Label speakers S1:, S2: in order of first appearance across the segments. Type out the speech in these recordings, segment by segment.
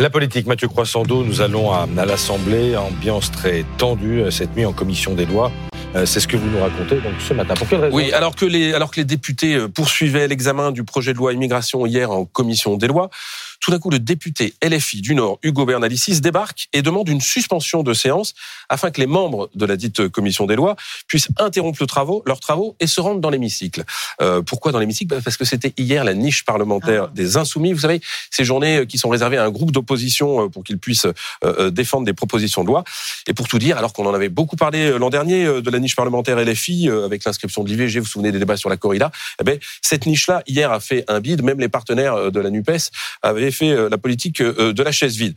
S1: La politique, Mathieu Croissando, nous allons à, l'Assemblée, ambiance très tendue euh, cette nuit en commission des lois. Euh, C'est ce que vous nous racontez donc ce matin. Pour quelle raison
S2: Oui, alors que les alors que les députés euh, poursuivaient l'examen du projet de loi immigration hier en commission des lois, tout d'un coup le député LFI du Nord Hugo Bernalicis débarque et demande une suspension de séance afin que les membres de la dite commission des lois puissent interrompre le travaux, leurs travaux et se rendre dans l'hémicycle. Euh, pourquoi dans l'hémicycle? Bah, Parce que c'était hier la niche parlementaire des insoumis. Vous savez, ces journées qui sont réservées à un groupe d'opposition euh, pour qu'ils puissent euh, défendre des propositions de loi. Et pour tout dire, alors qu'on en avait beaucoup parlé l'an dernier de la niche parlementaire LFI avec l'inscription de l'IVG, vous vous souvenez des débats sur la corrida, eh ben, cette niche-là, hier, a fait un bide. Même les partenaires de la NUPES avaient fait la politique de la chaise vide.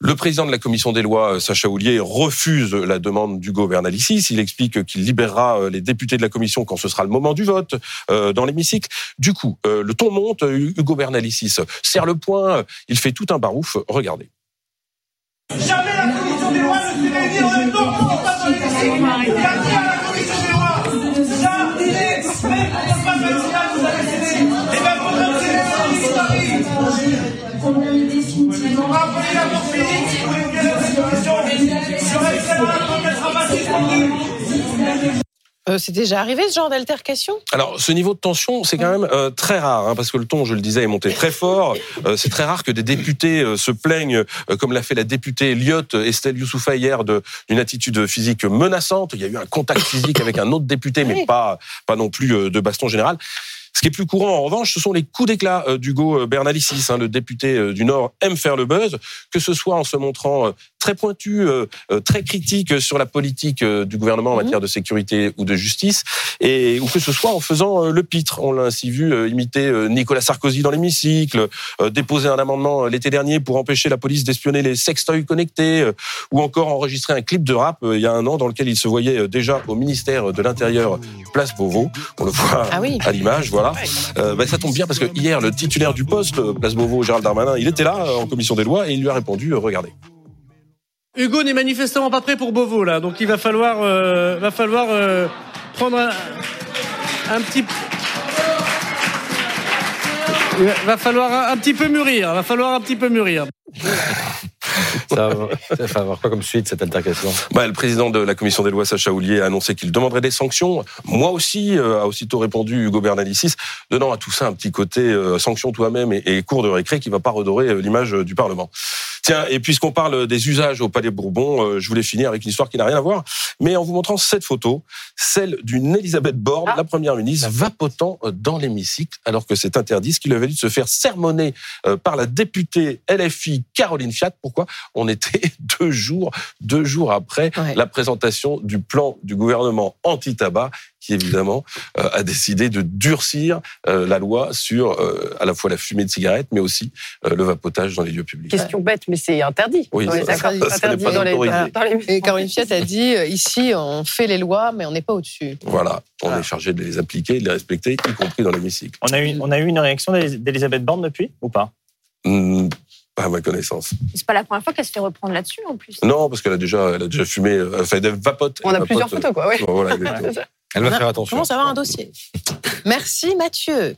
S2: Le président de la commission des lois, Sacha Houlier, refuse la demande d'Hugo Bernalicis. Il explique qu'il libérera les députés de la commission quand ce sera le moment du vote euh, dans l'hémicycle. Du coup, euh, le ton monte. Hugo Bernalicis serre le poing. Il fait tout un barouf. Regardez.
S3: Jamais la commission des lois ne s'est réunie en même temps qu'on passe dans l'hémicycle. Il a dit à la commission des lois, ça, il est, mais le passe vaccinal, vous sur.
S4: Euh, c'est déjà arrivé ce genre d'altercation?
S2: Alors, ce niveau de tension, c'est quand même euh, très rare, hein, parce que le ton, je le disais, est monté très fort. Euh, c'est très rare que des députés euh, se plaignent, euh, comme l'a fait la députée Lyotte Estelle Youssoufa hier, d'une attitude physique menaçante. Il y a eu un contact physique avec un autre député, mais
S4: Oui.
S2: pas, pas non plus euh, de baston général. Ce qui est plus courant, en revanche, ce sont les coups d'éclat euh, d'Hugo Bernalicis. hein, le député euh, du Nord aime faire le buzz, que ce soit en se montrant euh, très pointu, euh, euh, très critique sur la politique euh, du gouvernement en
S4: Mhm.
S2: matière de sécurité ou de justice, et ou que ce soit en faisant euh, le pitre. On l'a ainsi vu euh, imiter Nicolas Sarkozy dans l'hémicycle, euh, déposer un amendement l'été dernier pour empêcher la police d'espionner les sextoys connectés, euh, ou encore enregistrer un clip de rap euh, il y a un an dans lequel il se voyait déjà au ministère de l'Intérieur, place Beauvau. On le voit
S4: Ah oui.
S2: à l'image, voilà. Euh, ben, ça tombe bien parce que hier, le titulaire du poste, place Beauvau, Gérald Darmanin, il était là euh, en commission des lois et il lui a répondu, euh, regardez.
S5: Hugo n'est manifestement pas prêt pour Beauvau là, donc il va falloir, euh, va falloir euh, prendre un, un petit. Il va- falloir un, un petit peu mûrir, va falloir un petit peu mûrir.
S1: Ça va, ça va avoir quoi comme suite cette altercation?
S2: Bah, le président de la commission des lois, Sacha Houlier, a annoncé qu'il demanderait des sanctions. Moi aussi, euh, a aussitôt répondu Hugo Bernalicis, donnant à tout ça un petit côté euh, sanction toi-même et, et cours de récré qui va pas redorer euh, l'image du Parlement. Tiens, et puisqu'on parle des usages au Palais Bourbon, euh, je voulais finir avec une histoire qui n'a rien à voir, mais en vous montrant cette photo, celle d'une Elisabeth Borne, la première ministre, vapotant euh, dans l'hémicycle, alors que c'est interdit, ce qui lui a valu de se faire sermonner euh, par la députée LFI Caroline Fiat. Pourquoi? On était deux jours, deux jours après
S4: Ouais.
S2: la présentation du plan du gouvernement anti-tabac, qui évidemment euh, a décidé de durcir euh, la loi sur euh, à la fois la fumée de cigarette, mais aussi euh, le vapotage dans les lieux publics.
S6: Question bête, mais c'est interdit.
S2: Oui,
S6: On
S2: ça- n'est
S6: interdit
S2: pas
S6: dans les, dans les-
S4: Et Caroline Fiat a dit euh, ici, on fait les lois, mais on n'est pas au-dessus.
S2: Voilà, on
S4: Voilà.
S2: est chargé de les appliquer, de les respecter, y compris dans l'hémicycle.
S7: On a eu, on a eu une réaction d'Elis- d'Elisabeth Borne depuis ou pas?
S2: Pas à ma connaissance.
S8: C'est pas la première fois qu'elle se fait reprendre là-dessus en plus.
S2: Non, parce qu'elle a déjà, elle a déjà fumé, euh, enfin, elle vapote.
S6: On a plusieurs
S2: vapote,
S6: photos, quoi. Ouais.
S2: euh, Voilà.
S1: Elle va
S4: On
S1: faire attention.
S4: Commence à avoir un dossier. Merci Mathieu.